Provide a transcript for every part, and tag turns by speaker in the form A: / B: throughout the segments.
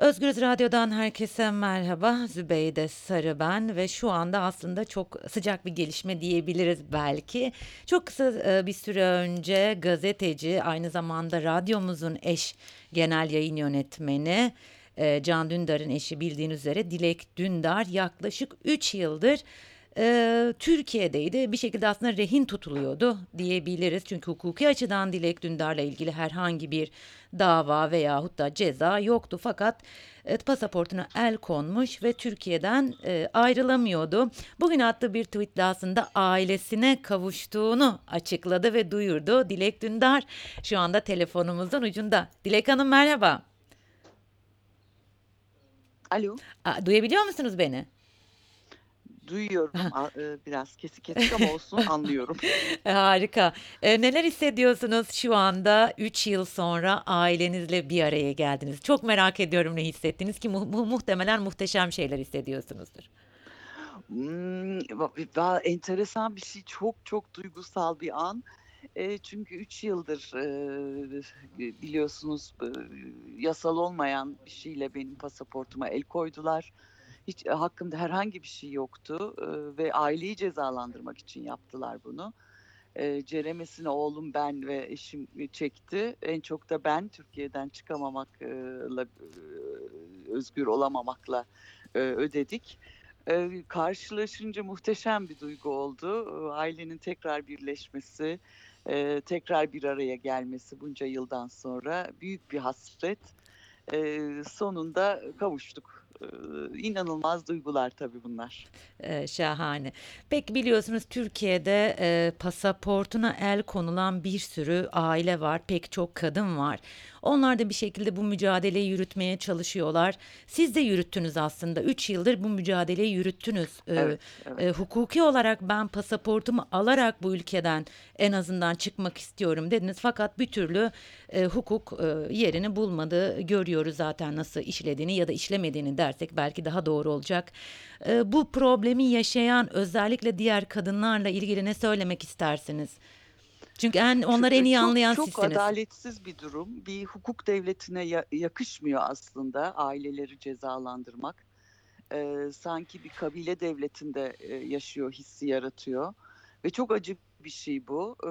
A: Özgürüz Radyo'dan herkese merhaba. Zübeyde Sarı ben ve şu anda aslında çok sıcak bir gelişme diyebiliriz belki. Çok kısa e, bir süre önce gazeteci, aynı zamanda radyomuzun eş genel yayın yönetmeni e, Can Dündar'ın eşi bildiğiniz üzere Dilek Dündar yaklaşık 3 yıldır e, Türkiye'deydi. Bir şekilde aslında rehin tutuluyordu diyebiliriz. Çünkü hukuki açıdan Dilek Dündar'la ilgili herhangi bir dava veyahut da ceza yoktu. Fakat e, pasaportuna el konmuş ve Türkiye'den e, ayrılamıyordu. Bugün attığı bir tweetle aslında ailesine kavuştuğunu açıkladı ve duyurdu. Dilek Dündar şu anda telefonumuzun ucunda. Dilek Hanım merhaba.
B: Alo,
A: Aa, duyabiliyor musunuz beni?
B: Duyuyorum. A- e, Biraz kesik kesik ama olsun anlıyorum.
A: E, Harika. E, neler hissediyorsunuz şu anda 3 yıl sonra ailenizle bir araya geldiniz? Çok merak ediyorum ne hissettiniz ki mu- mu- muhtemelen muhteşem şeyler hissediyorsunuzdur.
B: Va- va- enteresan bir şey, çok çok duygusal bir an. E, çünkü 3 yıldır e, biliyorsunuz yasal olmayan bir şeyle benim pasaportuma el koydular. Hiç e, hakkımda herhangi bir şey yoktu e, ve aileyi cezalandırmak için yaptılar bunu. E, ceremesini oğlum ben ve eşim çekti. En çok da ben Türkiye'den çıkamamakla, e, özgür olamamakla e, ödedik. E, karşılaşınca muhteşem bir duygu oldu. E, Ailenin tekrar birleşmesi, e, tekrar bir araya gelmesi bunca yıldan sonra büyük bir hasret. E, sonunda kavuştuk. E, inanılmaz duygular tabii bunlar.
A: E, şahane. Peki biliyorsunuz Türkiye'de e, pasaportuna el konulan bir sürü aile var, pek çok kadın var. Onlar da bir şekilde bu mücadeleyi yürütmeye çalışıyorlar. Siz de yürüttünüz aslında. 3 yıldır bu mücadeleyi yürüttünüz. E,
B: Evet, evet.
A: e, hukuki olarak ben pasaportumu alarak bu ülkeden en azından çıkmak istiyorum dediniz. Fakat bir türlü e, hukuk e, yerini bulmadı. Görüyoruz zaten nasıl işlediğini ya da işlemediğini dersek belki daha doğru olacak. E, bu problemi yaşayan özellikle diğer kadınlarla ilgili ne söylemek istersiniz? Çünkü en onları en iyi
B: Çok
A: anlayan
B: çok
A: sizsiniz.
B: adaletsiz bir durum. Bir hukuk devletine ya- yakışmıyor aslında aileleri cezalandırmak. Ee, sanki bir kabile devletinde e, yaşıyor hissi yaratıyor ve çok acı bir şey bu. Ee,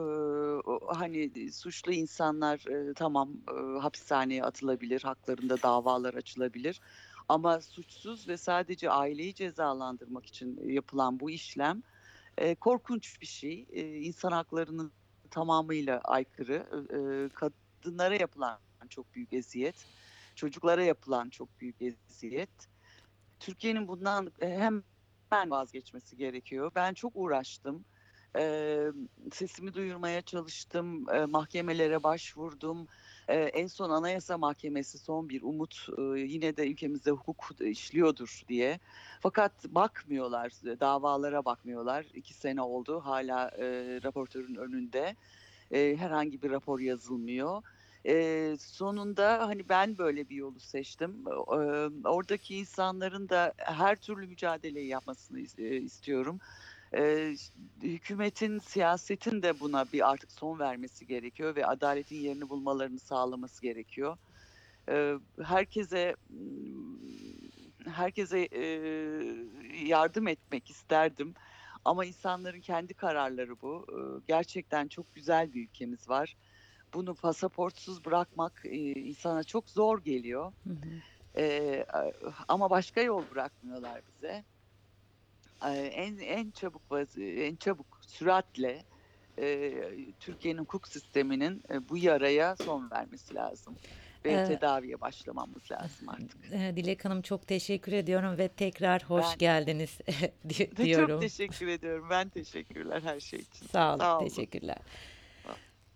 B: hani suçlu insanlar e, tamam e, hapishaneye atılabilir, haklarında davalar açılabilir. Ama suçsuz ve sadece aileyi cezalandırmak için yapılan bu işlem e, korkunç bir şey. E, insan haklarının tamamıyla aykırı. E, kadınlara yapılan çok büyük eziyet, çocuklara yapılan çok büyük eziyet. Türkiye'nin bundan e, hemen vazgeçmesi gerekiyor. Ben çok uğraştım. E, sesimi duyurmaya çalıştım, e, mahkemelere başvurdum. E, en son Anayasa Mahkemesi son bir umut e, yine de ülkemizde hukuk işliyordur diye. Fakat bakmıyorlar, davalara bakmıyorlar. İki sene oldu hala e, raportörün önünde. E, herhangi bir rapor yazılmıyor. E, sonunda hani ben böyle bir yolu seçtim. E, oradaki insanların da her türlü mücadeleyi yapmasını e, istiyorum. E, hükümetin, siyasetin de buna bir artık son vermesi gerekiyor ve adaletin yerini bulmalarını sağlaması gerekiyor. E, herkese mm, herkese e, yardım etmek isterdim. Ama insanların kendi kararları bu. E, gerçekten çok güzel bir ülkemiz var. Bunu pasaportsuz bırakmak e, insana çok zor geliyor.
A: Hı hı.
B: E, ama başka yol bırakmıyorlar bize. En en çabuk en çabuk süratle e, Türkiye'nin hukuk sisteminin e, bu yaraya son vermesi lazım ve
A: Ee,
B: tedaviye başlamamız lazım artık.
A: e, Dilek Hanım çok teşekkür ediyorum ve tekrar hoş
B: Ben
A: geldiniz di-
B: de çok
A: diyorum.
B: teşekkür ediyorum. Ben teşekkürler her şey için.
A: Sağ olun,
B: Sağ olun.
A: teşekkürler.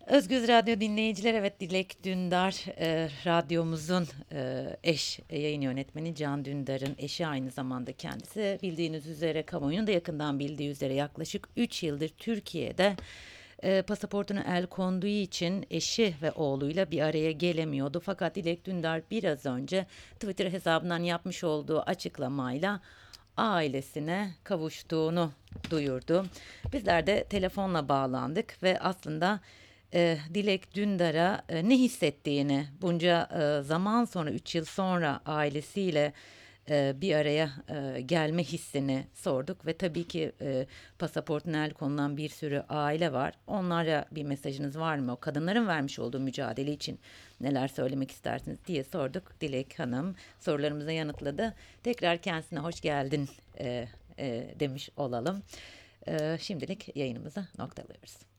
A: Özgüz Radyo dinleyiciler, evet Dilek Dündar, e, radyomuzun e, eş e, yayın yönetmeni Can Dündar'ın eşi aynı zamanda kendisi. Bildiğiniz üzere, kamuoyunun da yakından bildiği üzere yaklaşık 3 yıldır Türkiye'de e, pasaportuna el konduğu için eşi ve oğluyla bir araya gelemiyordu. Fakat Dilek Dündar biraz önce Twitter hesabından yapmış olduğu açıklamayla ailesine kavuştuğunu duyurdu. Bizler de telefonla bağlandık ve aslında e, Dilek Dündar'a e, ne hissettiğini bunca e, zaman sonra 3 yıl sonra ailesiyle e, bir araya e, gelme hissini sorduk ve tabii ki e, pasaportuna el konulan bir sürü aile var. Onlara bir mesajınız var mı? O kadınların vermiş olduğu mücadele için neler söylemek istersiniz diye sorduk. Dilek Hanım sorularımıza yanıtladı. Tekrar kendisine hoş geldin e, e, demiş olalım. E, şimdilik yayınımızı noktalıyoruz.